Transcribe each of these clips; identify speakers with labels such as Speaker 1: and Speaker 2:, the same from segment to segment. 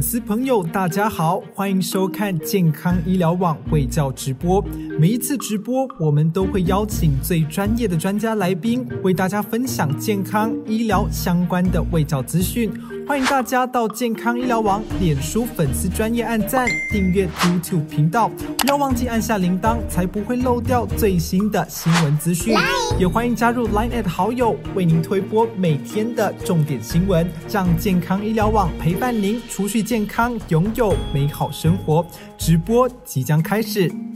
Speaker 1: 粉丝朋友，大家好，欢迎收看健康医疗网卫教直播。每一次直播，我们都会邀请最专业的专家来宾，为大家分享健康医疗相关的卫教资讯。欢迎大家到健康医疗网脸书粉丝专业按赞、订阅 YouTube 频道，不要忘记按下铃铛，才不会漏掉最新的新闻资讯。也欢迎加入 Line at 好友，为您推播每天的重点新闻，让健康医疗网陪伴您，储蓄健康，拥有美好生活。直播即将开始。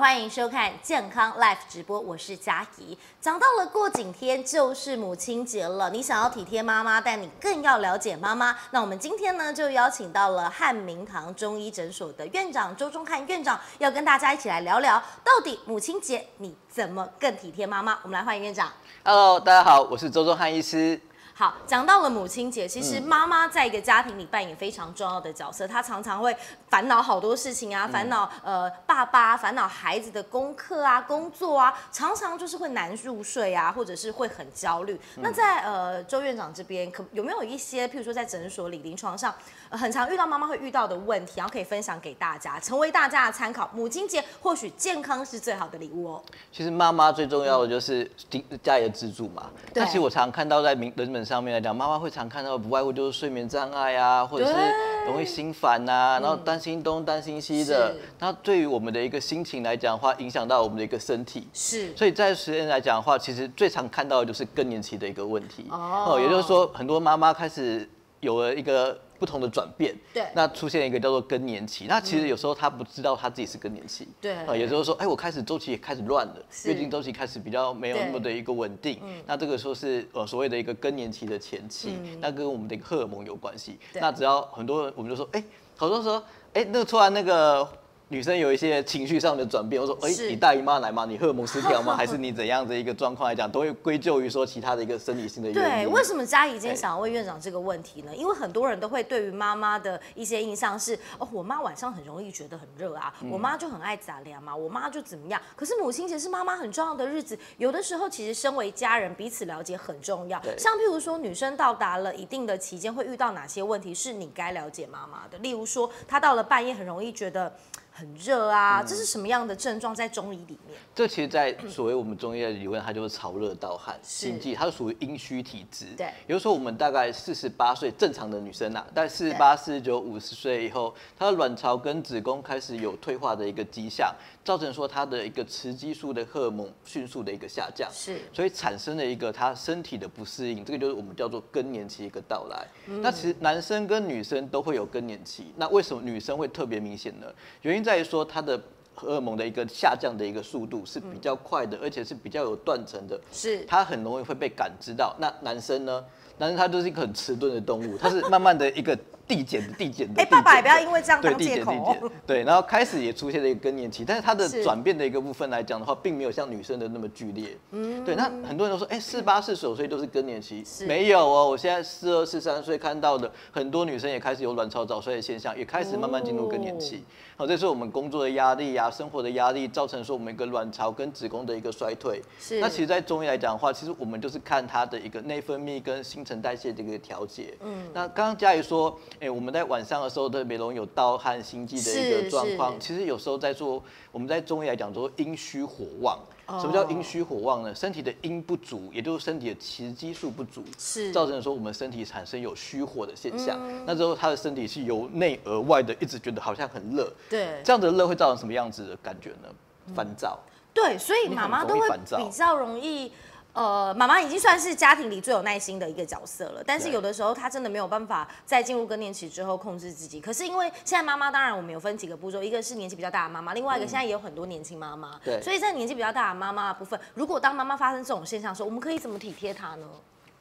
Speaker 2: 欢迎收看健康 Life 直播，我是佳怡。讲到了过几天就是母亲节了，你想要体贴妈妈，但你更要了解妈妈。那我们今天呢，就邀请到了汉明堂中医诊所的院长周忠汉院长，要跟大家一起来聊聊，到底母亲节你怎么更体贴妈妈？我们来欢迎院长。
Speaker 3: Hello，大家好，我是周忠汉医师。
Speaker 2: 好，讲到了母亲节，其实妈妈在一个家庭里扮演非常重要的角色，她常常会烦恼好多事情啊，烦恼呃爸爸，烦恼孩子的功课啊、工作啊，常常就是会难入睡啊，或者是会很焦虑。那在呃周院长这边，可有没有一些，譬如说在诊所里、临床上，呃很常遇到妈妈会遇到的问题，然后可以分享给大家，成为大家的参考。母亲节或许健康是最好的礼物哦。
Speaker 3: 其实妈妈最重要的就是顶家里的支柱嘛。
Speaker 2: 对
Speaker 3: 那其实我常看到在民人本上面来讲，妈妈会常看到不外乎就是睡眠障碍啊，或者是
Speaker 2: 对
Speaker 3: 容易心烦呐、然后担心东担心西的。那对于我们的一个心情来讲的话，影响到我们的一个身体。
Speaker 2: 是，
Speaker 3: 所以在实验来讲的话，其实最常看到的就是更年期的一个问题。
Speaker 2: 哦
Speaker 3: 也就是说，很多妈妈开始有了一个不同的转变。
Speaker 2: 对
Speaker 3: 那出现一个叫做更年期。那其实有时候他不知道他自己是更年期。
Speaker 2: 对
Speaker 3: 啊，有时候说，哎，我开始周期也开始乱了，月经周期开始比较没有那么的一个稳定。那这个说是呃所谓的一个更年期的前期，那跟我们的一个荷尔蒙有关系。那只要很多人我们就说，哎，好多时候，哎，那个突然那个。女生有一些情绪上的转变，我说，哎、
Speaker 2: 是
Speaker 3: 你大姨妈来吗？你荷尔蒙失调吗？还是你怎样的一个状况来讲，都会归咎于说其他的一个生理性的原
Speaker 2: 对，
Speaker 3: 因。
Speaker 2: 为什么嘉怡今天想要问院长这个问题呢？因为很多人都会对于妈妈的一些印象是，哦，我妈晚上很容易觉得很热啊，
Speaker 3: 嗯
Speaker 2: 我妈就很爱杂粮嘛，我妈就怎么样。可是母亲节是妈妈很重要的日子，有的时候其实身为家人彼此了解很重要。像譬如说，女生到达了一定的期间会遇到哪些问题，是你该了解妈妈的。例如说，她到了半夜很容易觉得很热
Speaker 3: 嗯
Speaker 2: 啊，这是什么样的症状？在中医里面，
Speaker 3: 这其实，在所谓我们中医的理论，它就是潮热盗汗、心悸，它是属于阴虚体质。
Speaker 2: 对
Speaker 3: 也就是说，我们大概四十八岁正常的女生啊，在四十八、四十九、五十岁以后，她的卵巢跟子宫开始有退化的一个迹象，造成说他的一个雌激素的荷尔蒙迅速的一个下降。
Speaker 2: 是
Speaker 3: 所以产生了一个他身体的不适应，这个就是我们叫做更年期一个到来。那其实男生跟女生都会有更年期，那为什么女生会特别明显呢？原因在于说她的荷尔蒙的一个下降的一个速度是比较快的，而且是比较有断层的，
Speaker 2: 是
Speaker 3: 它很容易会被感知到。那男生呢？男生他就是一个很迟钝的动物，他是慢慢的一个递减的递减的。
Speaker 2: 哎，爸爸也不要因为这样
Speaker 3: 对
Speaker 2: 当借口
Speaker 3: 递减递减
Speaker 2: 哦。，
Speaker 3: 对，然后开始也出现了一个更年期，但是它的转变的一个部分来讲的话，并没有像女生的那么剧烈。嗯，对，那很多人都说，哎，四八四九岁都是更年期，没有哦，我现在四二四三岁看到的很多女生也开始有卵巢早衰的现象，也开始慢慢进入更年期。好，这是我们工作的压力啊，生活的压力，造成说我们一个卵巢跟子宫的一个衰退。
Speaker 2: 是
Speaker 3: 那其实，在中医来讲的话，其实我们就是看它的一个内分泌跟新陈代谢的一个调节。嗯，那刚刚嘉怡说，哎、我们在晚上的时候特别容易有盗汗、心悸的一
Speaker 2: 是
Speaker 3: 个状况。其实有时候在做，我们在中医来讲说阴虚火旺。
Speaker 2: 哦
Speaker 3: 什么叫阴虚火旺呢？身体的阴不足，也就是身体的雌激素不足，
Speaker 2: 是
Speaker 3: 造成说我们身体产生有虚火的现象。
Speaker 2: 嗯
Speaker 3: 那之后他的身体是由内而外的，一直觉得好像很热。
Speaker 2: 对
Speaker 3: 这样的热会造成什么样子的感觉呢？烦躁。
Speaker 2: 对，所以妈妈都会比较容易。呃，妈妈已经算是家庭里最有耐心的一个角色了，但是有的时候她真的没有办法在进入更年期之后控制自己。可是因为现在妈妈，当然我们有分几个步骤，一个是年纪比较大的妈妈，另外一个现在也有很多年轻妈妈。所以在年纪比较大的妈妈的部分，如果当妈妈发生这种现象的时候，我们可以怎么体贴她呢？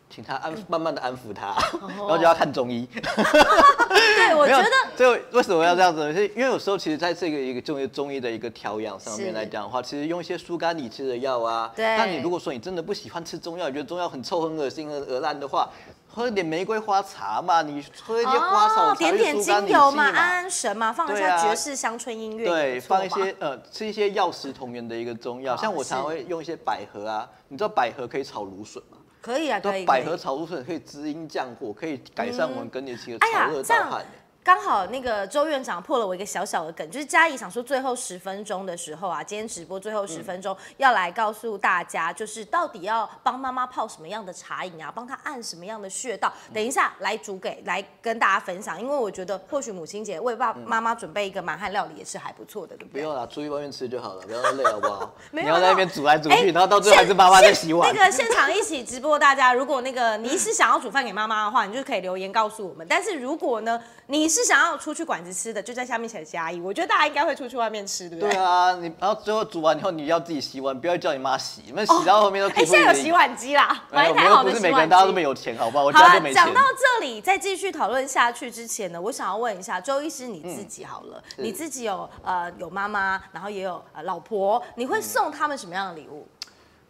Speaker 3: 请他安慢慢的安抚他，然后就要看中医。
Speaker 2: 对，我觉得
Speaker 3: 这个为什么要这样子呢？是因为有时候其实在这个一个中医中医的一个调养上面来讲的话，其实用一些疏肝理气的药啊。
Speaker 2: 对
Speaker 3: 那你如果说你真的不喜欢吃中药，你觉得中药很臭、很恶心、很恶烂的话，喝一点玫瑰花茶嘛，你喝一些花草茶
Speaker 2: 点点精油嘛，安安神嘛，放一下爵士乡村音乐
Speaker 3: 对，放一些呃，吃一些药食同源的一个中药，像我常常会用一些百合啊，你知道百合可以炒芦笋吗？
Speaker 2: 可以啊，可以。
Speaker 3: 那百合炒芦笋可以滋阴降火，可以改善我们更年期的潮热盗汗。
Speaker 2: 刚好那个周院长破了我一个小小的梗，就是嘉怡想说最后十分钟的时候啊，今天直播最后十分钟、要来告诉大家，就是到底要帮妈妈泡什么样的茶饮啊，帮她按什么样的穴道，等一下来煮给来跟大家分享，因为我觉得或许母亲节为爸妈妈准备一个满汉料理也是还不错的，对不对？
Speaker 3: 不用啦，出去外面吃就好了，不要累好不好？
Speaker 2: 没有
Speaker 3: 你要在那边煮来煮
Speaker 2: 哎
Speaker 3: 去，然后到最后还是妈妈在洗碗。
Speaker 2: 那个现场一起直播，大家如果那个你是想要煮饭给妈妈的话，你就可以留言告诉我们。但是如果呢，你是想要出去馆子吃的，就在下面写加一。我觉得大家应该会出去外面吃，对不对？
Speaker 3: 对啊，你然后最后煮完以后你要自己洗碗，不要叫你妈洗，你们洗到后面都
Speaker 2: 哎、现在有洗碗机啦，买一台
Speaker 3: 有，不是每个。人大家都没有钱，好不好？我
Speaker 2: 好了
Speaker 3: 家就，没钱
Speaker 2: 讲。到这里，再继续讨论下去之前呢，我想要问一下周医师你自己好了，
Speaker 3: 是
Speaker 2: 你自己有呃有妈妈，然后也有呃老婆，你会送他们什么样的礼物？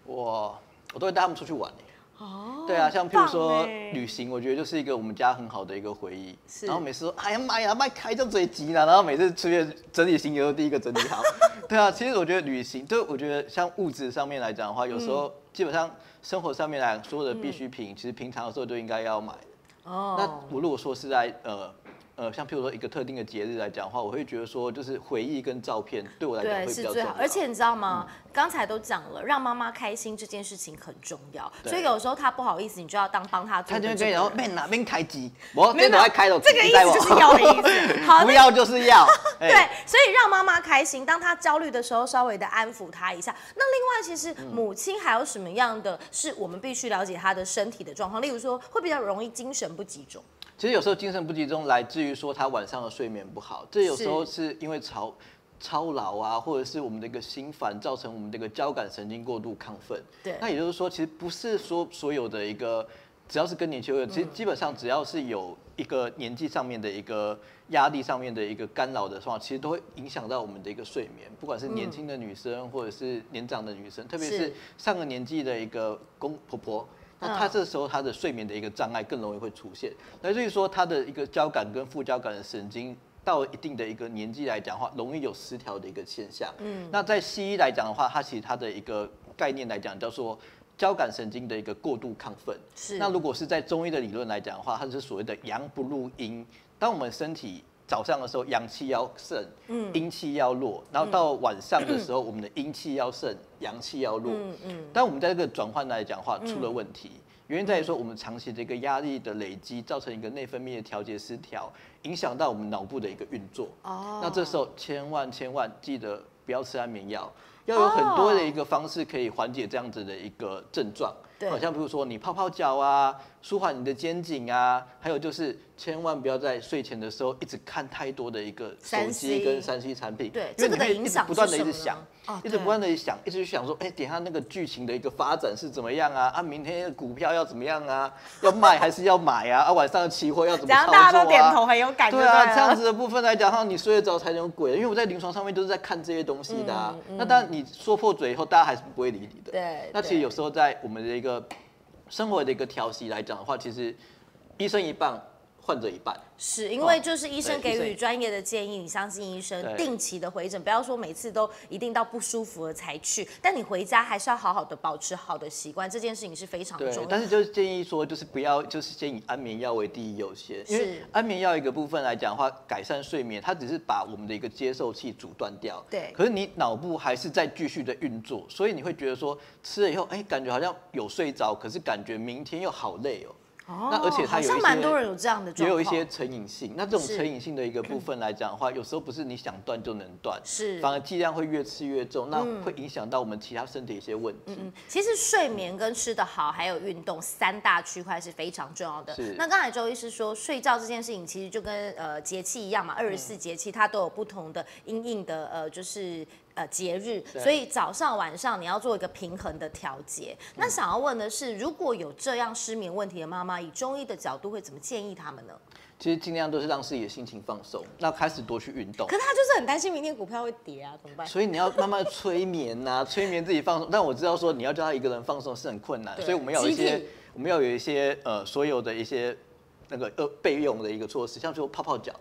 Speaker 3: 我我都会带他们出去玩耶
Speaker 2: 哦，
Speaker 3: 对啊，像譬如说旅行，我觉得就是一个我们家很好的一个回忆。
Speaker 2: 是
Speaker 3: 然后每次说，哎呀妈呀，麦开这嘴急了，然后每次出去整理行李都第一个整理好。对啊，其实我觉得旅行，就我觉得像物质上面来讲的话，有时候基本上生活上面来说的必需品，其实平常的时候就应该要买。
Speaker 2: 哦
Speaker 3: 那我如果说是在呃呃，像譬如说一个特定的节日来讲的话，我会觉得说，就是回忆跟照片对我来讲，会比较重要。
Speaker 2: 是最好。而且你知道吗？刚才都讲了，让妈妈开心这件事情很重要，
Speaker 3: 对
Speaker 2: 所以有时候她不好意思，你就要当帮她做
Speaker 3: 他就会跟你
Speaker 2: 的这个人。
Speaker 3: 说边哪边开机，我
Speaker 2: 没有
Speaker 3: 这都在开了，
Speaker 2: 这个意思就是要的意思。好，
Speaker 3: 不要就是要。哎
Speaker 2: 对，所以让妈妈开心，当她焦虑的时候，稍微的安抚她一下。那另外，其实
Speaker 3: 嗯
Speaker 2: 母亲还有什么样的是我们必须了解她的身体的状况？例如说，会比较容易精神不集中。
Speaker 3: 其实有时候精神不集中来自于说他晚上的睡眠不好，这有时候是因为超操劳啊，或者是我们的一个心烦，造成我们这个交感神经过度亢奋。
Speaker 2: 对
Speaker 3: 那也就是说，其实不是说所有的一个只要是更年期其实基本上只要是有一个年纪上面的一个压力上面的一个干扰的话，其实都会影响到我们的一个睡眠，不管是年轻的女生或者是年长的女生，特别
Speaker 2: 是
Speaker 3: 是上个年纪的一个公婆婆。那他这时候他的睡眠的一个障碍更容易会出现，那所以说他的一个交感跟副交感的神经到一定的一个年纪来讲的话，容易有失调的一个现象。嗯，那在西医来讲的话，它其实它的一个概念来讲叫做交感神经的一个过度亢奋。
Speaker 2: 是
Speaker 3: 那如果是在中医的理论来讲的话，它是所谓的阳不入阴。当我们身体早上的时候阳气要盛，
Speaker 2: 嗯
Speaker 3: 阴气要弱，然后到晚上的时候，我们的阴气要盛，阳气要弱。
Speaker 2: 嗯嗯，
Speaker 3: 但我们在这个转换来讲的话，出了问题。原因在于说，我们长期的一个压力的累积，造成一个内分泌的调节失调，影响到我们脑部的一个运作。
Speaker 2: 哦
Speaker 3: 那这时候千万千万记得不要吃安眠药，要有很多的一个方式可以缓解这样子的一个症状。
Speaker 2: 对
Speaker 3: 好像比如说你泡泡脚啊，舒缓你的肩颈啊，还有就是千万不要在睡前的时候一直看太多的一个手
Speaker 2: 3C
Speaker 3: 机跟三 C 产品，
Speaker 2: 对
Speaker 3: 因为你
Speaker 2: 这个的影响
Speaker 3: 会一直不断的一直想，
Speaker 2: 哦
Speaker 3: 一直不断的想，一直去想说，哎、等一下那个剧情的一个发展是怎么样啊？啊，明天的股票要怎么样啊？要卖还是要买啊？啊，晚上的期货要怎么操作啊？
Speaker 2: 然后大家都点头，很有感觉，
Speaker 3: 对啊，
Speaker 2: 了
Speaker 3: 这样子的部分来讲，哈，你睡得着才能有鬼。因为我在临床上面都是在看这些东西的、啊。那当然，你说破嘴以后，大家还是不会理你的。
Speaker 2: 嗯对
Speaker 3: 那其实有时候在我们的一个生活的一个调息来讲的话，其实医生一半，患者一半。
Speaker 2: 是因为就是医生给予专业的建议，你相信医生，定期的回诊，不要说每次都一定到不舒服了才去，但你回家还是要好好的保持好的习惯，这件事情是非常重，要。
Speaker 3: 但是就是建议说，就是不要，就是先以安眠药为第一优先，因为
Speaker 2: 是
Speaker 3: 安眠药一个部分来讲的话，改善睡眠，它只是把我们的一个接受器阻断掉。
Speaker 2: 对
Speaker 3: 可是你脑部还是在继续的运作，所以你会觉得说，吃了以后，哎，感觉好像有睡着，可是感觉明天又好累哦。
Speaker 2: 哦
Speaker 3: 那而且它有一些
Speaker 2: 蛮多人有这样的，
Speaker 3: 也有一些成瘾性，那这种成瘾性的一个部分来讲的话，有时候不是你想断就能断，
Speaker 2: 是
Speaker 3: 反而剂量会越吃越重，那会影响到我们其他身体一些问题。
Speaker 2: 嗯，其实睡眠跟吃的好，还有运动三大区块是非常重要的
Speaker 3: 是。
Speaker 2: 那刚才周医师说，睡觉这件事情其实就跟呃节气一样嘛，二十四节气它都有不同的阴应的呃，就是。呃节日，所以早上晚上你要做一个平衡的调节。那
Speaker 3: 嗯
Speaker 2: 想要问的是，如果有这样失眠问题的妈妈，以中医的角度会怎么建议他们呢？
Speaker 3: 其实尽量都是让自己的心情放松，那开始多去运动
Speaker 2: 可。是他就是很担心明天股票会跌啊，怎么办？
Speaker 3: 所以你要慢慢催眠呐、催眠自己放松。但我知道说你要叫他一个人放松是很困难，所以我们要有一些，我们要有一些呃所有的一些那个呃备用的一个措施，像就泡泡脚。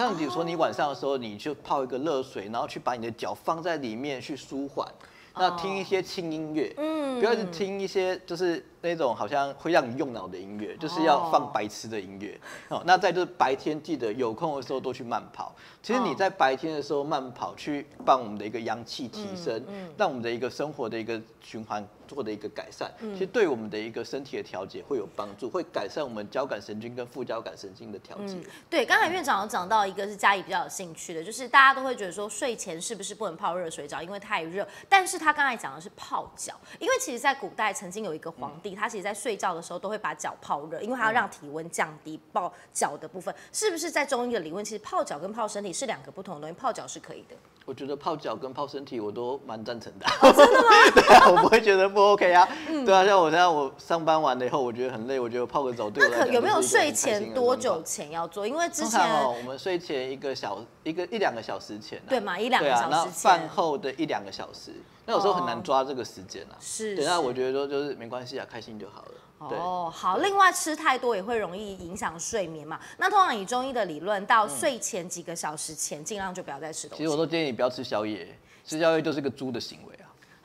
Speaker 3: 像比如说你晚上的时候，你就泡一个热水，然后去把你的脚放在里面去舒缓。那听一些轻音乐，
Speaker 2: 嗯
Speaker 3: 不要去听一些就是那种好像会让你用脑的音乐，就是要放白痴的音乐。哦，那再就是白天记得有空的时候多去慢跑。其实你
Speaker 2: 哦
Speaker 3: 在白天的时候慢跑，去帮我们的一个阳气提升，
Speaker 2: 嗯
Speaker 3: 让我们的一个生活的一个循环做的一个改善，
Speaker 2: 嗯
Speaker 3: 其实对我们的一个身体的调节会有帮助，会改善我们交感神经跟副交感神经的调节。
Speaker 2: 对，刚才院长有讲到一个是嘉怡比较有兴趣的，就是大家都会觉得说睡前是不是不能泡热水澡，因为太热。但是他刚才讲的是泡脚，因为其实在古代曾经有一个皇帝，他其实在睡觉的时候都会把脚泡热，因为他要让体温降低，泡脚的部分是不是在中医的理论，其实泡脚跟泡身体是两个不同的东西，泡脚是可以的。
Speaker 3: 我觉得泡脚跟泡身体我都蛮赞成的。真的吗？对啊，我不会觉得不 OK 啊。对啊，像我现在我上班完了以后，我觉得很累，我觉得泡个澡对我来讲
Speaker 2: 那可有没有睡前多久前要做？因为之前
Speaker 3: 哦，我们睡前一个小一个一两个小时前、啊，
Speaker 2: 对嘛一两个
Speaker 3: 对啊，那
Speaker 2: 小时前
Speaker 3: 饭后的一两个小时，那有时候很
Speaker 2: 哦
Speaker 3: 难抓这个时间啊。
Speaker 2: 是
Speaker 3: 对，那我觉得说就是没关系啊，开心就好了。对，
Speaker 2: 哦，好。另外，吃太多也会容易影响睡眠嘛。那通常以中医的理论，到睡前几个小时前，尽量就不要再吃东西。
Speaker 3: 其实我都建议你不要吃宵夜，吃宵夜就是个猪的行为啊。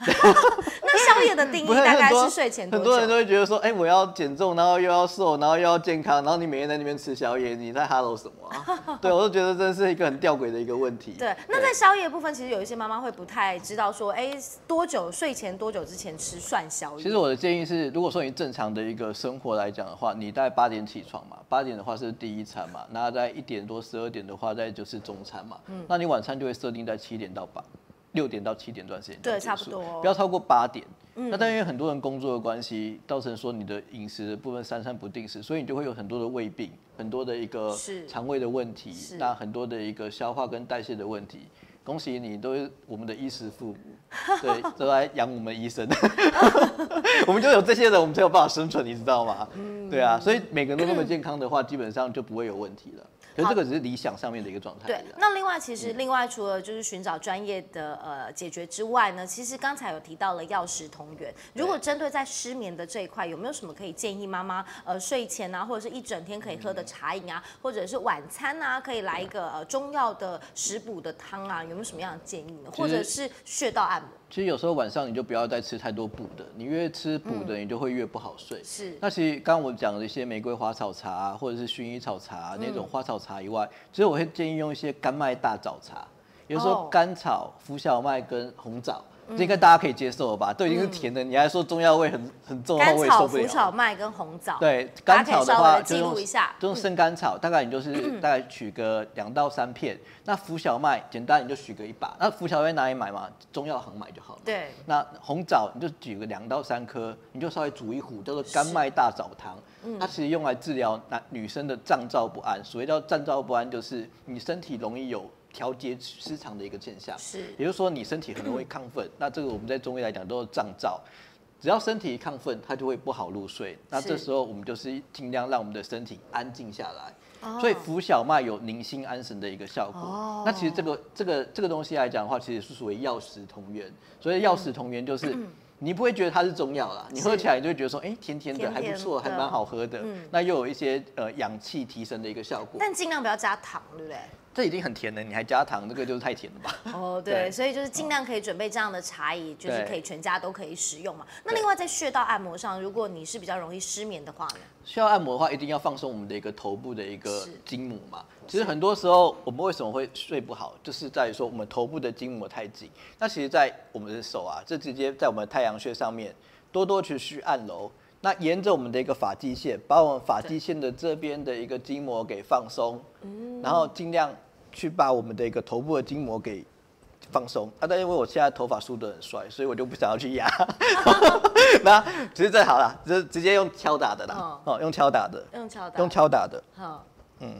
Speaker 2: 那宵夜的定义大概是睡前多
Speaker 3: 很多人都？会觉得说，哎、我要减重，然后又要瘦，然后又要健康，然后你每天在那边吃宵夜，你在 hello 什么啊？对，我都觉得真是一个很吊诡的一个问题。
Speaker 2: 对，那在宵夜部分，其实有一些妈妈会不太知道说，哎，多久睡前多久之前吃算宵夜？
Speaker 3: 其实我的建议是，如果说你正常的一个生活来讲的话，你大概八点起床嘛，八点的话是第一餐嘛，那在一点多十二点的话，再就是中餐嘛，
Speaker 2: 嗯
Speaker 3: 那你晚餐就会设定在七点到八。六点到七点这段时间
Speaker 2: 对差不多嗯
Speaker 3: 不要超过八点。那但因为很多人工作的关系，造成说你的饮食的部分三餐不定时，所以你就会有很多的胃病，很多的一个肠胃的问题，那很多的一个消化跟代谢的问题。恭喜你，都是我们的衣食父母，对，都来养我们医生。我们就有这些人，我们才有办法生存，你知道吗？
Speaker 2: 嗯
Speaker 3: 对啊，所以每个人都那么健康的话，基本上就不会有问题了。可是这个只是理想上面的一个状态而
Speaker 2: 对那另外其实另外除了就是寻找专业的呃解决之外呢，其实刚才有提到了药食同源。如果针对在失眠的这一块，有没有什么可以建议妈妈呃睡前啊，或者是一整天可以喝的茶饮啊，或者是晚餐啊，可以来一个呃中药的食补的汤啊，有没有什么样的建议呢？或者是穴道按摩？
Speaker 3: 其实有时候晚上你就不要再吃太多补的，你越吃补的，你就会越不好睡。
Speaker 2: 是
Speaker 3: 那其实刚刚我讲的一些玫瑰花草茶啊，或者是薰衣草茶啊那种花草茶以外，其实我会建议用一些甘麦大枣茶，有时
Speaker 2: 哦
Speaker 3: 候甘草、浮小麦跟红枣。这应该大家可以接受了吧？都已经是甜的，你还说中药味很很重的话，我也受不了。
Speaker 2: 小麦跟红枣。
Speaker 3: 对，甘草的话就用
Speaker 2: 录一下
Speaker 3: 就用生甘草，大概你就是大概取个两到三片。那浮小麦简单你就取个一把。那浮小麦哪里买嘛？中药行买就好了。
Speaker 2: 对
Speaker 3: 那红枣你就取个两到三颗，你就稍微煮一壶，叫做甘麦大枣汤。
Speaker 2: 嗯
Speaker 3: 它其实用来治疗男女生的胀燥不安。所谓叫胀燥不安，就是你身体容易有调节失常的一个现象。
Speaker 2: 是
Speaker 3: 也就是说你身体很容易亢奋。那这个我们在中医来讲都是胀燥。只要身体一亢奋，它就会不好入睡。那这时候我们就是尽量让我们的身体安静下来。
Speaker 2: 哦
Speaker 3: 所以浮小麦有宁心安神的一个效果。
Speaker 2: 哦
Speaker 3: 那其实这个这个这个东西来讲的话，其实是属于药食同源。所以药食同源就是。你不会觉得它是中药啦，你喝起来你就会觉得说，哎、甜甜的，还不错，还蛮好喝的。
Speaker 2: 嗯
Speaker 3: 那又有一些呃氧气提升的一个效果。
Speaker 2: 但尽量不要加糖，对不对？
Speaker 3: 这已经很甜了，你还加糖，这个就是太甜了吧？
Speaker 2: 哦，对，
Speaker 3: 对
Speaker 2: 所以就是尽量可以准备这样的茶饮，就是可以全家都可以使用嘛。那另外在穴道按摩上，如果你是比较容易失眠的话呢？
Speaker 3: 需要按摩的话，一定要放松我们的一个头部的一个筋膜嘛。其实很多时候我们为什么会睡不好，就是在于说我们头部的筋膜太紧。那其实，在我们的手啊，这直接在我们的太阳穴上面多多去去按揉。那沿着我们的一个发际线，把我们发际线的这边的一个筋膜给放松，然后尽量去把我们的一个头部的筋膜给放松啊。但因为我现在头发梳得很帅，所以我就不想要去压。那其实最好了，直直接用敲打的啦，哦，用敲打的，
Speaker 2: 用敲打，
Speaker 3: 用，敲打的。
Speaker 2: 好，嗯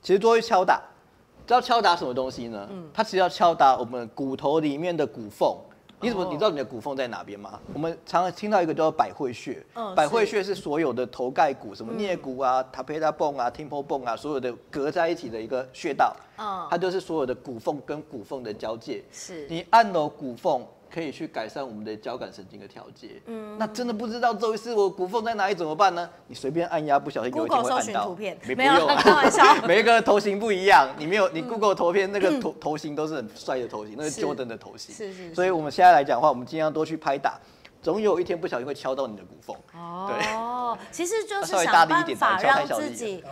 Speaker 3: 其实多于敲打，知道敲打什么东西呢？嗯它其实要敲打我们骨头里面的骨缝。你怎么
Speaker 2: 哦
Speaker 3: 你知道你的骨缝在哪边吗？我们常常听到一个叫做百会穴，
Speaker 2: 嗯
Speaker 3: 百会穴是所有的头盖骨，什么颞骨啊、塔佩达泵啊、听波泵啊，所有的隔在一起的一个穴道。
Speaker 2: 嗯
Speaker 3: 它就是所有的骨缝跟骨缝的交界。
Speaker 2: 是
Speaker 3: 你按揉骨缝，可以去改善我们的交感神经的调节。嗯，那真的不知道周医师我骨缝在哪里怎么办呢？你随便按压，不小心有一天
Speaker 2: Google 搜
Speaker 3: 会按到。
Speaker 2: 寻图片
Speaker 3: 没
Speaker 2: 没有
Speaker 3: 啊
Speaker 2: 开玩笑
Speaker 3: 每一个头型不一样，你没有你 Google 头片那个头头型都是很帅的头型，那是
Speaker 2: 是
Speaker 3: Jordan 的头型。
Speaker 2: 是是是
Speaker 3: 所以我们现在来讲的话，我们尽量多去拍打，总有一天不小心会敲到你的骨缝。对
Speaker 2: 哦，其实就是
Speaker 3: 稍微
Speaker 2: 想
Speaker 3: 大力一点
Speaker 2: 办法让
Speaker 3: 敲太小
Speaker 2: 自己。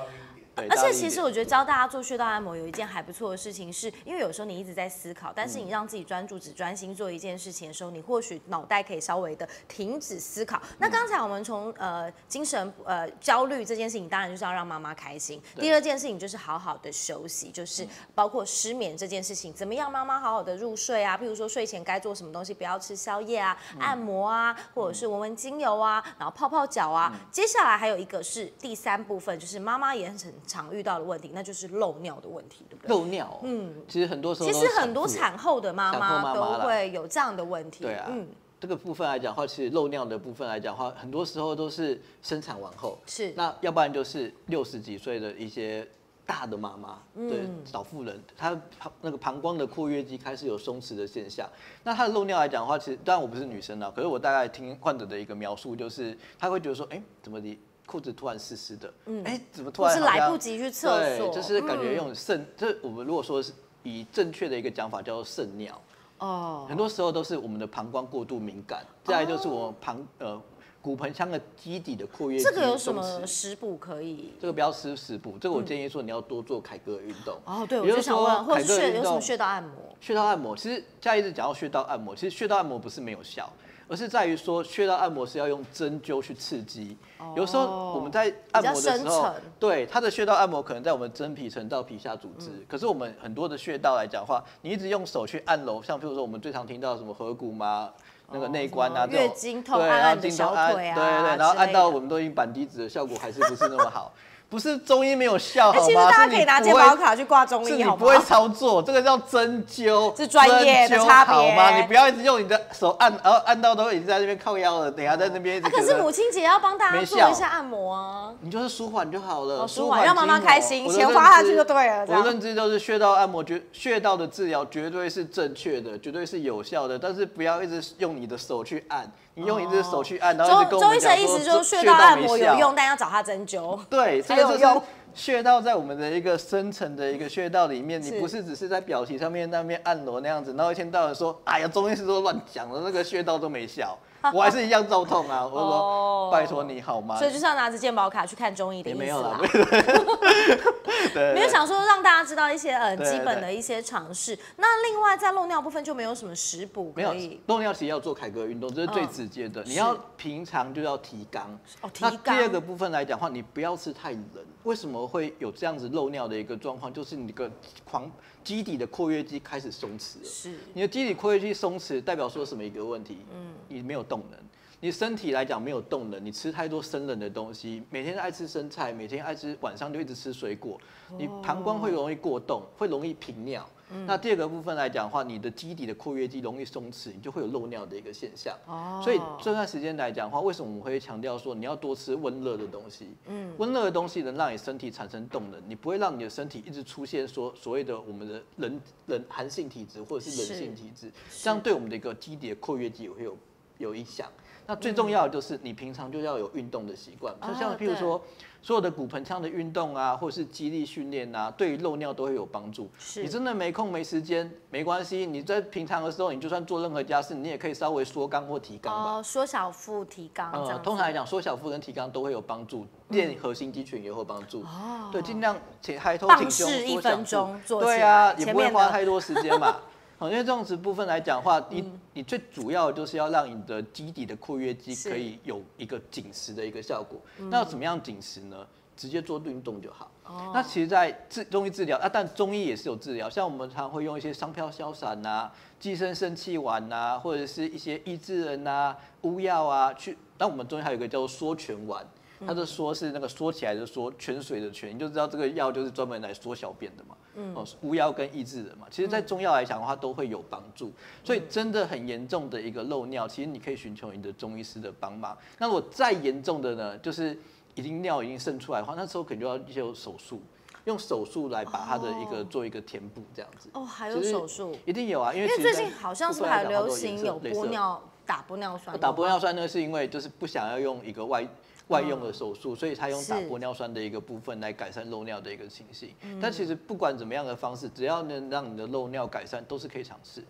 Speaker 3: 对，
Speaker 2: 而且其实我觉得教大家做穴道按摩有一件还不错的事情是，因为有时候你一直在思考，但是
Speaker 3: 嗯
Speaker 2: 你让自己专注只专心做一件事情的时候，你或许脑袋可以稍微的停止思考。那刚才我们从呃精神呃焦虑这件事情，当然就是要让妈妈开心。第二件事情就是好好的休息，就是包括失眠这件事情，怎么样妈妈好好的入睡啊？譬如说睡前该做什么东西，不要吃宵夜啊，按摩啊，或者是闻闻精油啊，然后泡泡脚啊。接下来还有一个是第三部分，就是妈妈也很常遇到的问题，那就是漏尿的问题，对不对？
Speaker 3: 漏尿、嗯，其实很多时候
Speaker 2: 其实很多
Speaker 3: 妇
Speaker 2: 产后的妈妈都会有这样的问题。
Speaker 3: 对啊，
Speaker 2: 嗯，
Speaker 3: 这个部分来讲的话，其实漏尿的部分来讲的话，很多时候都是生产完后，
Speaker 2: 是
Speaker 3: 那要不然就是六十几岁的一些大的妈妈，
Speaker 2: 嗯
Speaker 3: 对老妇人，她膀那个膀胱的括约肌开始有松弛的现象。那她的漏尿来讲的话，其实当然我不是女生啊，可是我大概听患者的一个描述，就是她会觉得说，哎、怎么你裤子突然湿湿的，嗯哎、怎么突然是
Speaker 2: 来不及去厕所，
Speaker 3: 对，就是感觉
Speaker 2: 嗯
Speaker 3: 用肾，这我们如果说是以正确的一个讲法叫做肾尿。
Speaker 2: 哦，
Speaker 3: 很多时候都是我们的膀胱过度敏感，再来就是我们膀呃骨盆腔的基底的括约肌
Speaker 2: 这个有什
Speaker 3: 松
Speaker 2: 么食补可以？
Speaker 3: 这个不要吃食补，这个我建议说你要多做凯格尔运动。
Speaker 2: 哦，对，我
Speaker 3: 就
Speaker 2: 想问，或者
Speaker 3: 凯格尔运
Speaker 2: 是穴有什么穴道按摩？
Speaker 3: 穴道按摩，其实下一次讲到穴道按摩，其实穴道按摩不是没有效，而是在于说穴道按摩是要用针灸去刺激。有时候我们在按摩的时候
Speaker 2: 层，
Speaker 3: 对它的穴道按摩可能在我们真皮层到皮下组织，
Speaker 2: 嗯
Speaker 3: 可是我们很多的穴道来讲的话，你一直用手去按揉，像譬如说我们最常听到什么合谷嘛。那个内关啊，这种
Speaker 2: 月经痛
Speaker 3: 对，
Speaker 2: 按
Speaker 3: 然后经
Speaker 2: 按的小
Speaker 3: 痛按
Speaker 2: 腿啊
Speaker 3: 对对对，然后按到我们都已经板机子的效果还是不是那么好，不是中医没有效
Speaker 2: 哎，
Speaker 3: 好吗？
Speaker 2: 其实大家可以拿健保卡去挂中医，好吗
Speaker 3: 不会操作，这个叫针灸，
Speaker 2: 是专业的
Speaker 3: 好吗？你不要一直用你的手按，然后按到都已经在那边靠腰了，等下在那边
Speaker 2: 啊，可是母亲节要帮大家做一下按摩啊。
Speaker 3: 你就是舒缓就好了，
Speaker 2: 哦舒缓让妈妈开心钱花下去就对了
Speaker 3: 我的认知就是穴道按摩绝穴道的治疗绝对是正确的，绝对是有效的，但是不要一直用你的手去按，你用一只手去按，然后
Speaker 2: 周周医生意思就是
Speaker 3: 这
Speaker 2: 穴道按摩有用，但要找他针灸。
Speaker 3: 对，这个就是穴道在我们的一个深层的一个穴道里面，你不是只是在表皮上面那边按摩那样子，然后一天到晚说，哎呀，中医师都乱讲了，那个穴道都没效，我还是一样照痛啊。我说，拜托你好吗？
Speaker 2: 所以就是要拿着健保卡去看中医的意思
Speaker 3: 也没有啦
Speaker 2: 没有想说让大家知道一些呃基本的一些常识。那另外在漏尿部分就没有什么食补可以
Speaker 3: 漏尿其实要做凯格尔运动，这是最
Speaker 2: 嗯
Speaker 3: 直接的。
Speaker 2: 是
Speaker 3: 你要平常就要提肛。
Speaker 2: 哦提
Speaker 3: 那第二个部分来讲的话，你不要吃太冷。为什么会有这样子漏尿的一个状况？就是你个狂基底的括约肌开始松弛了。
Speaker 2: 是
Speaker 3: 你的基底括约肌松弛，代表说什么一个问题？嗯，你没有动能。你身体来讲没有动能，你吃太多生冷的东西，每天爱吃生菜，每天爱吃晚上就一直吃水果，你膀胱会容易过动，会容易频尿。那第二个部分来讲的话，你的基底的括约肌容易松弛，你就会有漏尿的一个现象。
Speaker 2: 哦
Speaker 3: 所以这段时间来讲的话，为什么我们会强调说你要多吃温热的东西？嗯，温热的东西能让你身体产生动能，你不会让你的身体一直出现说所谓的我们的人人寒性体质或者是冷性体质，这样对我们的一个基底的括约肌也会有有影响。那最重要的就是你平常就要有运动的习惯，就像
Speaker 2: 哦
Speaker 3: 譬如说所有的骨盆腔的运动啊，或者是肌力训练啊，对于漏尿都会有帮助。
Speaker 2: 是
Speaker 3: 你真的没空没时间没关系，你在平常的时候，你就算做任何家事，你也可以稍微缩肛或提肛吧。
Speaker 2: 哦，缩小腹提肛这
Speaker 3: 呃
Speaker 2: 样，子。
Speaker 3: 通常来讲，缩小腹跟提肛都会有帮助，练核心肌群也会有帮助。
Speaker 2: 哦
Speaker 3: 对，尽量且抬头
Speaker 2: 棒
Speaker 3: 挺胸，
Speaker 2: 式一
Speaker 3: 缩小
Speaker 2: 分钟做起
Speaker 3: 对啊，也不会花太多时间嘛。好，因为这样子部分来讲的话，你你最主要就是要让你的基底的括约肌可以有一个紧实的一个效果。那要怎么样紧实呢？直接做运动就好。那其实，在治中医治疗啊，但中医也是有治疗，像我们常会用一些商飘消散呐、寄生肾气丸呐、或者是一些益智人呐、乌药啊，去。那我们中医还有一个叫做缩泉丸，它的缩是那个缩起来的缩，泉水的泉，你就知道这个药就是专门来缩小便的嘛。哦，巫妖跟益智人嘛，其实在中药来讲的话都会有帮助。所以真的很严重的一个漏尿，其实你可以寻求你的中医师的帮忙。那如果再严重的呢，就是已经尿已经渗出来的话，那时候肯定就要一些手术。用手术来把它的一个做一个填补，这样子。
Speaker 2: 哦，还有手术，
Speaker 3: 一定有啊，因为
Speaker 2: 最近好像是还流行有玻尿打玻尿酸。
Speaker 3: 打玻尿酸呢，是因为就是不想要用一个外外用的手术，所以他用打玻尿酸的一个部分来改善漏尿的一个情形。但其实不管怎么样的方式，只要能让你的漏尿改善，都是可以尝试。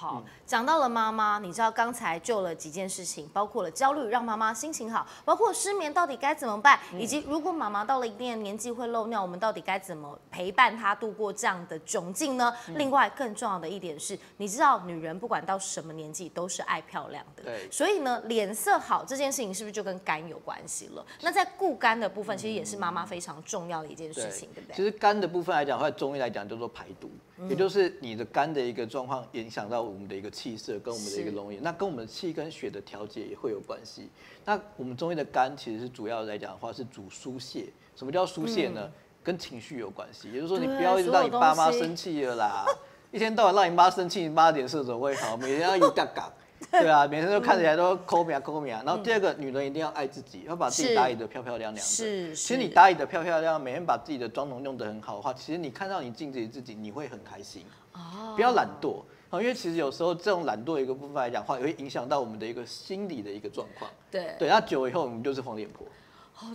Speaker 2: 好，讲到了妈妈，你知道刚才就了几件事情，包括了焦虑让妈妈心情好，包括失眠到底该怎么办，以及如果妈妈到了一定的年纪会漏尿，我们到底该怎么陪伴她度过这样的窘境呢？另外更重要的一点是，你知道女人不管到什么年纪都是爱漂亮的，
Speaker 3: 对，
Speaker 2: 所以呢，脸色好这件事情是不是就跟肝有关系了？那在固肝的部分，其实也是妈妈非常重要的一件事情，对不对？
Speaker 3: 其实肝的部分来讲，或者中医来讲叫做排毒，也就是你的肝的一个状况影响到我们的一个气色。跟我们的一个容颜，那跟我们气跟血的调节也会有关系。那我们中医的肝其实是主要来讲的话是主疏泄。什么叫疏泄呢？跟情绪有关系。也就是说，你不要一直让你爸妈生气了啦，一天到晚让你妈生气，你妈脸色怎么会好？每天要一杠杠，对啊，每天都看起来都抠鼻啊抠鼻啊。然后第二个，女人一定要爱自己，要把自己打理的漂漂亮亮的。
Speaker 2: 是。
Speaker 3: 其实你打理的漂漂亮亮，每天把自己的妆容用的很好的话，其实你看到你镜子里自己，你会很开心。哦。不要懒惰。因为其实有时候这种懒惰一个部分来讲话，也会影响到我们的一个心理的一个状况。
Speaker 2: 对
Speaker 3: 对，那久以后我们就是黄脸婆。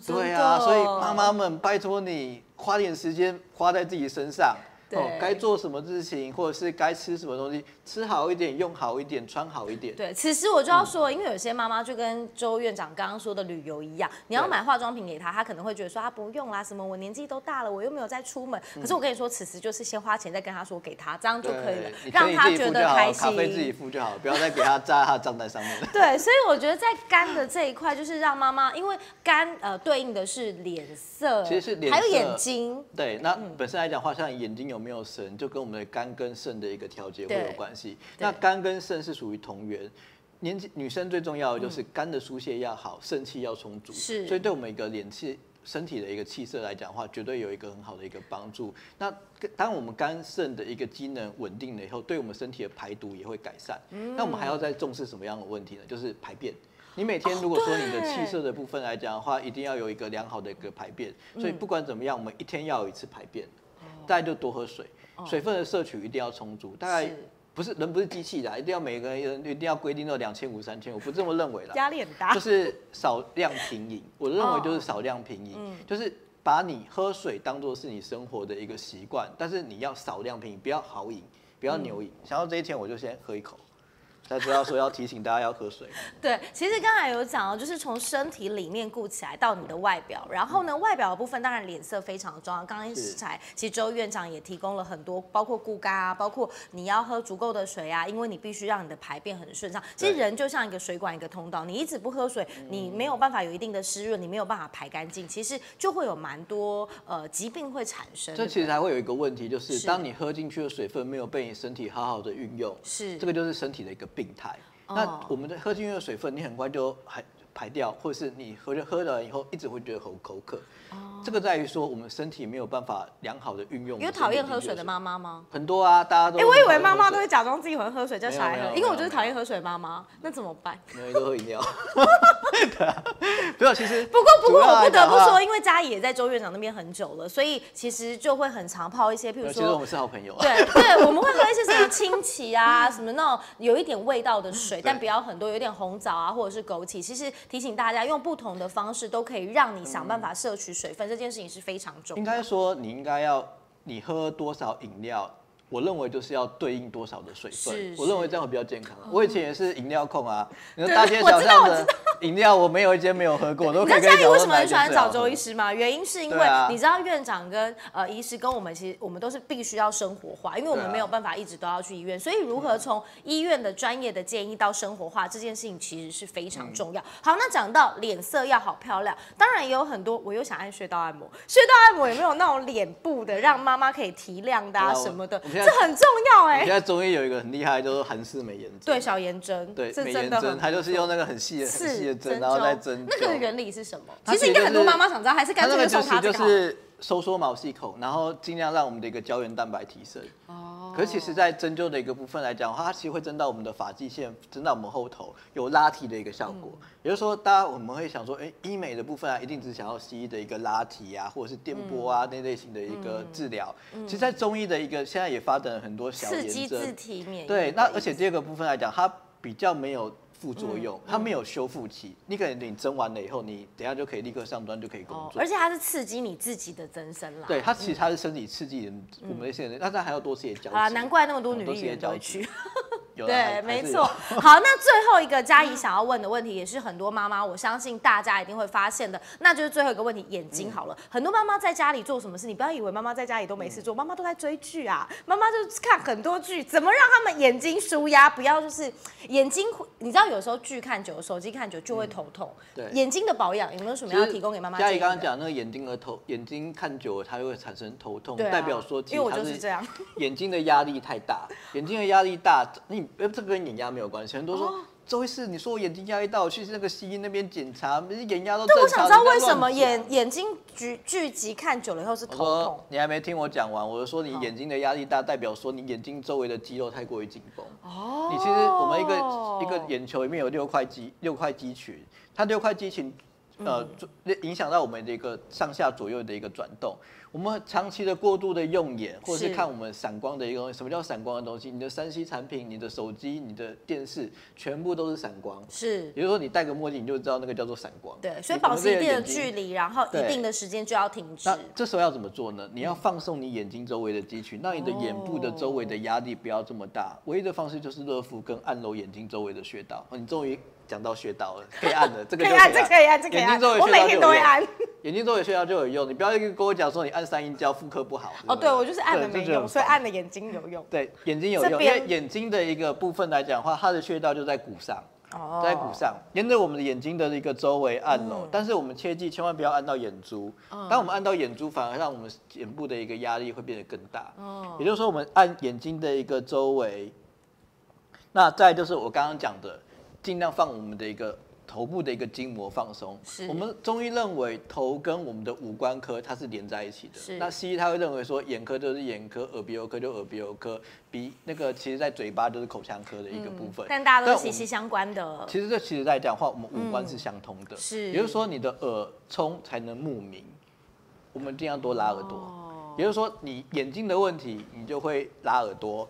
Speaker 2: 对
Speaker 3: 啊，所以妈妈们拜托你花点时间花在自己身上。哦，该做什么事情，或者是该吃什么东西，吃好一点，用好一点，穿好一点。
Speaker 2: 对，此时我就要说，因为有些妈妈就跟周院长刚刚说的旅游一样，你要买化妆品给她，她可能会觉得说她不用啦，什么我年纪都大了，我又没有再出门。可是我跟你说，此时就是先花钱，再跟她说给她，这样就可以了，让她觉得开心。
Speaker 3: 咖啡自己付就好，不要再给她扎她的账单上面。
Speaker 2: 对，所以我觉得在肝的这一块，就是让妈妈，因为肝呃对应的是脸色，
Speaker 3: 其实是脸
Speaker 2: 还有眼睛。
Speaker 3: 对，那本身来讲话，像眼睛有没有神，就跟我们的肝跟肾的一个调节会有关系。那肝跟肾是属于同源，年纪女生最重要的就是肝的疏泄要好，肾气要充足。
Speaker 2: 是，
Speaker 3: 所以对我们一个脸气、身体的一个气色来讲的话，绝对有一个很好的一个帮助。那当我们肝肾的一个机能稳定了以后，对我们身体的排毒也会改善。那我们还要再重视什么样的问题呢？就是排便。你每天如果说你的气色的部分来讲的话，一定要有一个良好的一个排便。所以不管怎么样，我们一天要有一次排便，大家就多喝水。水分的摄取一定要充足，大概不是人不是机器的，一定要每个人一定要规定到两千五三千，我不这么认为啦。
Speaker 2: 压力很大。
Speaker 3: 就是少量平饮，我认为就是少量平饮，就是把你喝水当做是你生活的一个习惯，但是你要少量平饮，不要豪饮，不要牛饮。想到这一天，我就先喝一口。才知道说要提醒大家要喝水。
Speaker 2: 对，其实刚才有讲哦，就是从身体里面顾起来到你的外表，然后呢，外表的部分当然脸色非常重要。刚刚才其实周院长也提供了很多，包括顾肝啊，包括你要喝足够的水啊，因为你必须让你的排便很顺畅。其实人就像一个水管一个通道，你一直不喝水，你没有办法有一定的湿润，你没有办法排干净，其实就会有蛮多呃疾病会产生。
Speaker 3: 这其实还会有一个问题，就是当你喝进去的水分没有被你身体好好的运用，
Speaker 2: 是
Speaker 3: 这个就是身体的一个病态。那我们的喝进去的水分，你很快就排排掉，或者是你喝着喝了以后，一直会觉得口口渴。这个在于说，我们身体没有办法良好的运用。
Speaker 2: 有讨厌喝水的妈妈吗？
Speaker 3: 很多啊，大家都。
Speaker 2: 哎，我以为妈妈都会假装自己会喝水，叫小孩喝，因为我就是讨厌喝水妈妈。那怎么办？
Speaker 3: 没有，都喝饮料。对啊，没有，其实。
Speaker 2: 不过，不过我不得不说，因为嘉怡也在周院长那边很久了，所以其实就会很常泡一些，譬如说，
Speaker 3: 其实我们是好朋友。
Speaker 2: 啊对对，我们会喝一些什么清奇啊，什么那种有一点味道的水，但不要很多，有点红枣啊，或者是枸杞。其实提醒大家，用不同的方式都可以让你想办法摄取水分。这件事情是非常重要。
Speaker 3: 应该说，你应该要你喝多少饮料。我认为就是要对应多少的水分，我认为这样会比较健康。我以前也是饮料控啊，你说大街小巷的 饮料，我没有一间没有喝过。
Speaker 2: 你知道嘉义为什么很喜欢找周医师吗？原因是因为你知道院长跟呃医师跟我们其实我们都是必须要生活化，因为我们没有办法一直都要去医院，所以如何从医院的专业的建议到生活化这件事情其实是非常重要。好，那讲到脸色要好漂亮，当然也有很多，我又想按穴道按摩，穴道按摩有没有那种脸部的让妈妈可以提亮的啊什么的？这很重要哎！
Speaker 3: 现在中医有一个很厉害，就是韩式美颜针。
Speaker 2: 对，小颜针。
Speaker 3: 对，美颜针，它就是用那个很细的、很细的针，然后再针
Speaker 2: 那个
Speaker 3: 灸
Speaker 2: 原理是什么？其实应该很多妈妈想知道，还是
Speaker 3: 它
Speaker 2: 干脆就送他。
Speaker 3: 就是收缩毛细孔，然后尽量让我们的一个胶原蛋白提升。
Speaker 2: 哦
Speaker 3: 可是其实，在针灸的一个部分来讲的话，它其实会针到我们的发际线，针到我们后头，有拉提的一个效果。
Speaker 2: 嗯
Speaker 3: 也就是说，大家我们会想说，哎、医美的部分啊，一定只想要西医的一个拉提啊，或者是电波
Speaker 2: 嗯
Speaker 3: 啊、那类型的一个治疗。其实，在中医的一个现在也发展了很多小
Speaker 2: 刺激
Speaker 3: 炎症。
Speaker 2: 自体免疫
Speaker 3: 对，那而且第二个部分来讲，它比较没有副作
Speaker 2: 嗯
Speaker 3: 用，它没有修复期。你可能你针完了以后，你等下就可以立刻上端就可以工
Speaker 2: 哦，
Speaker 3: 作。
Speaker 2: 而且它是刺激你自己的增生啦。
Speaker 3: 对，它其实它是身体刺激人，我们的一些人，但是还要多吃些胶
Speaker 2: 啊。难怪那么多女人都会去。对，没错。好，那最后一个嘉怡想要问的问题，也是很多妈妈，我相信大家一定会发现的，那就是最后一个问题，眼睛好了。很多妈妈在家里做什么事？你不要以为妈妈在家里都没事做，妈妈都在追剧啊，妈妈就是看很多剧，怎么让他们眼睛舒压？不要就是眼睛，你知道有时候剧看久，手机看久就会头痛。
Speaker 3: 对
Speaker 2: 眼睛的保养有没有什么要提供给妈妈
Speaker 3: 嘉？怡刚刚讲那个眼睛的头，眼睛看久了它就会产生头痛，
Speaker 2: 啊
Speaker 3: 代表说其
Speaker 2: 因为我就是这样。
Speaker 3: 眼睛的压力太大，眼睛的压力大，你呃这跟眼压没有关系。很多说。
Speaker 2: 哦
Speaker 3: 周医师，你说我眼睛压力大，我去那个西医那边检查，眼压都
Speaker 2: 对，
Speaker 3: 正常。
Speaker 2: 我想知道为什么眼眼睛聚聚集看久了以后是
Speaker 3: 我
Speaker 2: 头痛？
Speaker 3: 你还没听我讲完，我就说你眼睛的压力大，代表说你眼睛周围的肌肉太过于紧绷。
Speaker 2: 哦
Speaker 3: 你其实我们一个一个眼球里面有六块肌六块肌群，它六块肌群呃
Speaker 2: 嗯
Speaker 3: 影响到我们的一个上下左右的一个转动。我们长期的过度的用眼，或者是
Speaker 2: 是
Speaker 3: 看我们闪光的一个东西，什么叫闪光的东西？你的三 C 产品、你的手机、你的电视，全部都是闪光。
Speaker 2: 是
Speaker 3: 也就是说，你戴个墨镜，你就知道那个叫做闪光。
Speaker 2: 对，所以保持一定的距离，然后一定的时间就要停止
Speaker 3: 那。这时候要怎么做呢？你要放松你眼睛周围的肌群，让你的眼部的周围的压力不要这么大。唯一的方式就是热敷跟按揉眼睛周围的穴道。哦，你终于讲到穴道了，可以按了，这个
Speaker 2: 可以按，这可以按，这可以按。我每天都会按。
Speaker 3: 眼睛周围穴道就有用。你不要一直跟我讲说你按三阴交妇科不好。
Speaker 2: 哦，对，我就是按了
Speaker 3: 对
Speaker 2: 没用，所以按了眼睛有用。
Speaker 3: 对眼睛有用，因为眼睛的一个部分来讲的话，它的穴道就在骨上。
Speaker 2: 哦
Speaker 3: 在骨上，沿着我们的眼睛的一个周围按揉，
Speaker 2: 嗯
Speaker 3: 但是我们切记千万不要按到眼珠。当我们按到眼珠，反而让我们眼部的一个压力会变得更大。
Speaker 2: 哦
Speaker 3: 也就是说，我们按眼睛的一个周围，那再就是我刚刚讲的，尽量放我们的一个头部的一个筋膜放松
Speaker 2: 是。
Speaker 3: 我们中医认为头跟我们的五官科它是连在一起
Speaker 2: 是
Speaker 3: 的，那西医他会认为说眼科就是眼科，耳鼻喉科就耳鼻喉科，鼻那个其实在嘴巴就是口腔科的一个部分。
Speaker 2: 但大家都是息息相关的。
Speaker 3: 其实这其实在讲的话，我们五官是相通的，
Speaker 2: 是
Speaker 3: 也就是说你的耳聪才能目明，我们尽量多拉耳朵。
Speaker 2: 哦
Speaker 3: 也就是说，你眼睛的问题，你就会拉耳朵；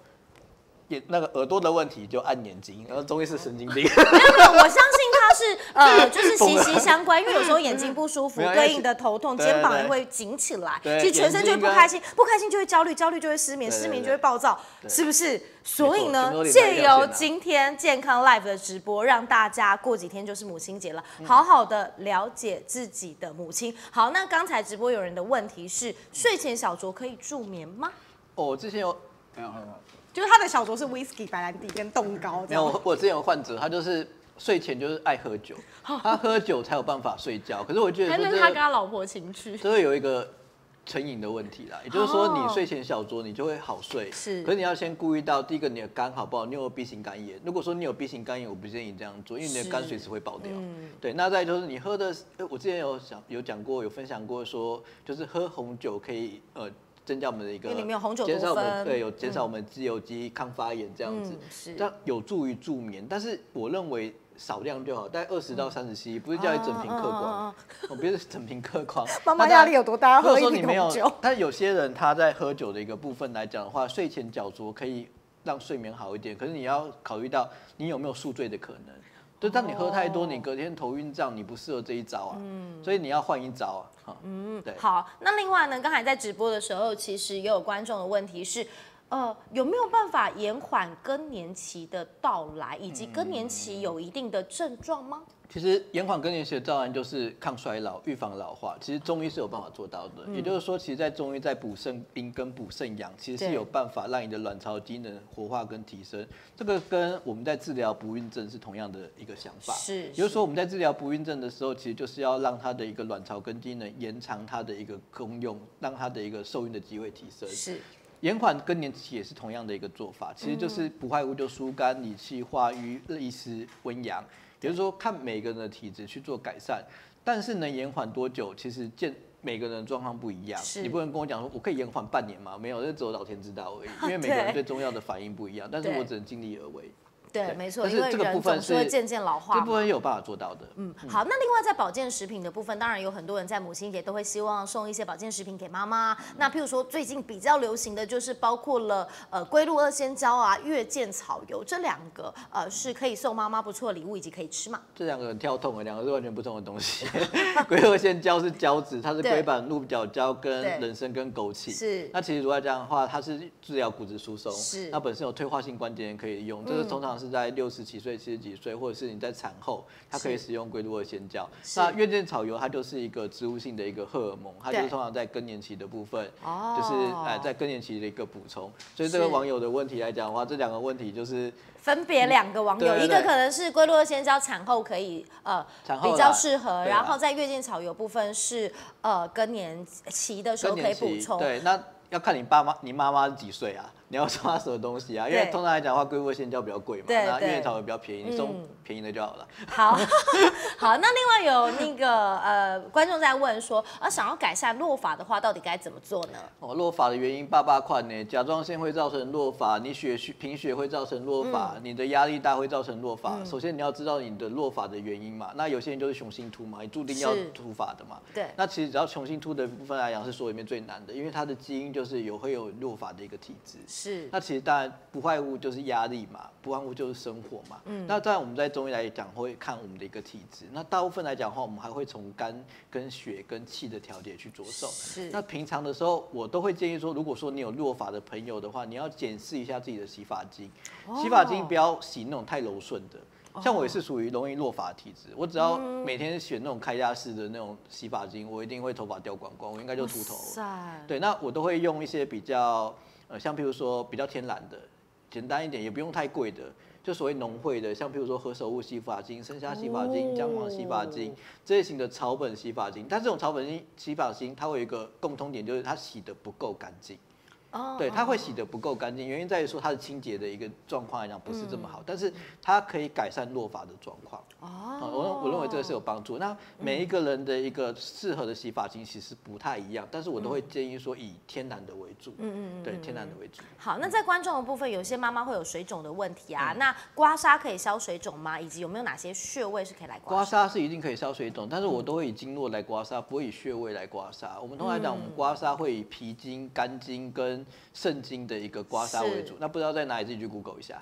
Speaker 3: 眼那个耳朵的问题就按眼睛，然后中医是神经病。
Speaker 2: 没有没有，我相信它是呃，就是息息相关，因为有时候眼睛不舒服，对应的头痛，肩膀也会紧起来，其实全身就会不开心，不开心就会焦虑，焦虑就会失眠，失眠就会暴躁，是不是？所以呢借由今天健康 live 的直播，让大家过几天就是母亲节了，好好的了解自己的母亲。好，那刚才直播有人的问题是，睡前小酌可以助眠吗？
Speaker 3: 哦，之前有没有没有
Speaker 2: 就是他的小酌是 whisky、白兰地跟冻糕这
Speaker 3: 没有，我我之前有患者，他就是睡前就是爱喝酒，他喝酒才有办法睡觉。可是我觉得
Speaker 2: 还是
Speaker 3: 说这个
Speaker 2: 他跟他老婆情趣？
Speaker 3: 这会有一个成瘾的问题啦，也就是说你睡前小酌，你就会好睡。可是你要先顾虑到第一个你的肝好不好，你有 B 型肝炎。如果说你有 B 型肝炎，我不建议这样做，因为你的肝随时会爆掉。
Speaker 2: 嗯
Speaker 3: 对，那再就是你喝的，呃我之前有讲有讲过，有分享过说，就是喝红酒可以呃。增加我们的一个，
Speaker 2: 因为里面有红酒
Speaker 3: 减少我们对有减少我们自由基、抗发炎这样子
Speaker 2: 嗯，是
Speaker 3: 这样有助于助眠。但是我认为少量就好，大概二十到三十 cc，不是叫你整瓶嗑
Speaker 2: 嗯嗯嗯嗯
Speaker 3: 光，我不是整瓶嗑光。
Speaker 2: 妈妈压力有多大要喝一瓶
Speaker 3: 你没有
Speaker 2: 红酒，
Speaker 3: 但有些人他在喝酒的一个部分来讲的话，睡前小酌可以让睡眠好一点，可是你要考虑到你有没有宿醉的可能。就当你喝太多，
Speaker 2: 哦
Speaker 3: 你隔天头晕胀，你不适合这一招啊。所以你要换一招啊。哈嗯，对。
Speaker 2: 好，那另外呢，刚才在直播的时候，其实也有观众的问题是，呃，有没有办法延缓更年期的到来，以及更年期有一定的症状吗？
Speaker 3: 其实延缓更年期的照案就是抗衰老、预防老化。其实中医是有办法做到的，
Speaker 2: 嗯
Speaker 3: 也就是说，其实，在中医在补肾阴跟补肾阳，其实是有办法让你的卵巢机能活化跟提升。这个跟我们在治疗不孕症是同样的一个想法。
Speaker 2: 是
Speaker 3: 也就是说，我们在治疗不孕症的时候，其实就是要让它的一个卵巢跟机能延长它的一个功用，让它的一个受孕的机会提升。
Speaker 2: 是
Speaker 3: 延缓更年期也是同样的一个做法，其实就是不外乎就疏肝、理气、化瘀、利湿、温阳。也就是说看每个人的体质去做改善，但是能延缓多久，其实见每个人的状况不一样，
Speaker 2: 是
Speaker 3: 你不能跟我讲说我可以延缓半年吗？没有，这只有老天知道而已，因为每个人对中药的反应不一样，但是我只能尽力而为。
Speaker 2: 对，没错，因为
Speaker 3: 这个部分
Speaker 2: 人总是会渐渐老化。
Speaker 3: 这部分有办法做到的。
Speaker 2: 嗯，好，那另外在保健食品的部分，当然有很多人在母亲节都会希望送一些保健食品给妈妈。那譬如说最近比较流行的就是包括了呃龟鹿二仙胶啊、月见草油这两个呃是可以送妈妈不错的礼物，以及可以吃嘛。
Speaker 3: 这两个很跳痛的，两个是完全不同的东西。龟鹿二仙胶是胶质，它是龟板鹿角胶跟人参跟枸杞。
Speaker 2: 是
Speaker 3: 那其实如果这样的话，它是治疗骨质疏松，
Speaker 2: 是
Speaker 3: 那本身有退化性关节炎可以用。这个通常是在六十几岁、七十几岁，或者是你在产后，它可以使用龟鹿二仙胶。那月见草油它就是一个植物性的一个荷尔蒙，它就是通常在更年期的部分，
Speaker 2: 哦
Speaker 3: 就是哎在更年期的一个补充。所以这个
Speaker 2: 是
Speaker 3: 网友的问题来讲的话，这两个问题就是
Speaker 2: 分别两个网友，一个可能是龟鹿二仙胶产后可以呃比较适合，然后在月见草油部分是呃更年期的时候可以补充。
Speaker 3: 对，那要看你爸妈、你妈妈几岁啊？你要送她什么东西啊？因为通常来讲的话，龟鹿线胶比较贵嘛，
Speaker 2: 对对
Speaker 3: 那月草油比较便宜，你送
Speaker 2: 嗯
Speaker 3: 便宜的就好了。
Speaker 2: 好 好，那另外有那个呃观众在问说，啊想要改善落发的话，到底该怎么做呢？
Speaker 3: 哦，落发的原因爸爸款呢，甲状腺会造成落发，你血虚贫血会造成落发，
Speaker 2: 嗯
Speaker 3: 你的压力大会造成落发。首先你要知道你的落发的原因嘛，那有些人就是雄性秃嘛，你注定要
Speaker 2: 是
Speaker 3: 秃发的嘛。
Speaker 2: 对
Speaker 3: 那其实只要雄性秃的部分来讲是所有里面最难的，因为它的基因就是有会有落发的一个体质。
Speaker 2: 是
Speaker 3: 那其实当然不外乎就是压力嘛，不外乎就是生活嘛。嗯，那当然我们在中医来讲会看我们的一个体质。那大部分来讲的话，我们还会从肝、跟血、跟气的调节去着手。
Speaker 2: 是
Speaker 3: 那平常的时候，我都会建议说，如果说你有落发的朋友的话，你要检视一下自己的洗发精。
Speaker 2: 哦
Speaker 3: 洗发精不要洗那种太柔顺的。像我也是属于容易落发的体质，我只要
Speaker 2: 嗯
Speaker 3: 每天选那种开架式的那种洗发精，我一定会头发掉光光，我应该就秃头了。对，那我都会用一些比较呃，像譬如说比较天然的，简单一点，也不用太贵的，就所谓农会的，像譬如说何首乌洗发精、生虾洗发精、姜黄洗发精
Speaker 2: 哦
Speaker 3: 这类型的草本洗发精。但这种草本洗洗发精，它会有一个共通点，就是它洗的不够干净。
Speaker 2: 哦
Speaker 3: 对，它会洗的不够干净，原因在于说它的清洁的一个状况来讲不是这么
Speaker 2: 嗯
Speaker 3: 好，但是它可以改善落发的状况。
Speaker 2: 哦
Speaker 3: 哦，我我认为这个是有帮助。那每一个人的一个适合的洗发精其实不太一样，但是我都会建议说以天然的为主。
Speaker 2: 嗯嗯嗯
Speaker 3: 对，天然的为主。
Speaker 2: 好，那在观众的部分，有些妈妈会有水肿的问题
Speaker 3: 嗯
Speaker 2: 啊，那刮痧可以消水肿吗？以及有没有哪些穴位是可以来刮
Speaker 3: 刮
Speaker 2: 痧？
Speaker 3: 是一定可以消水肿，但是我都会以经络来刮痧，不会以穴位来刮痧。我们通常来讲，我们刮痧会以脾经、肝经跟 and 肾经的一个刮痧为主。那不知道在哪里，自己去 Google 一下。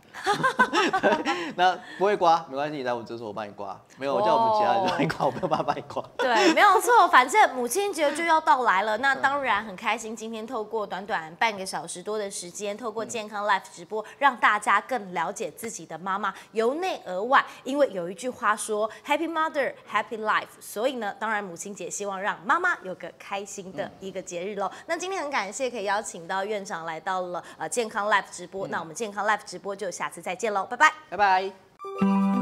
Speaker 3: 对 那不会刮没关系，你来我诊所我帮你刮。没有，我叫我们其他人帮你刮，我没有办法帮你刮。
Speaker 2: 对，没有错，反正母亲节就要到来了，那当然很开心。今天透过短短半个小时多的时间，透过健康 Life 直播，让大家更了解自己的妈妈，由内而外。因为有一句话说 “Happy Mother, Happy Life”，所以呢，当然母亲节希望让妈妈有个开心的一个节日喽。那今天很感谢可以邀请到院长来到了呃健康 Life 直播，那我们健康 Life 直播就下次再见喽，拜拜。
Speaker 3: 拜拜。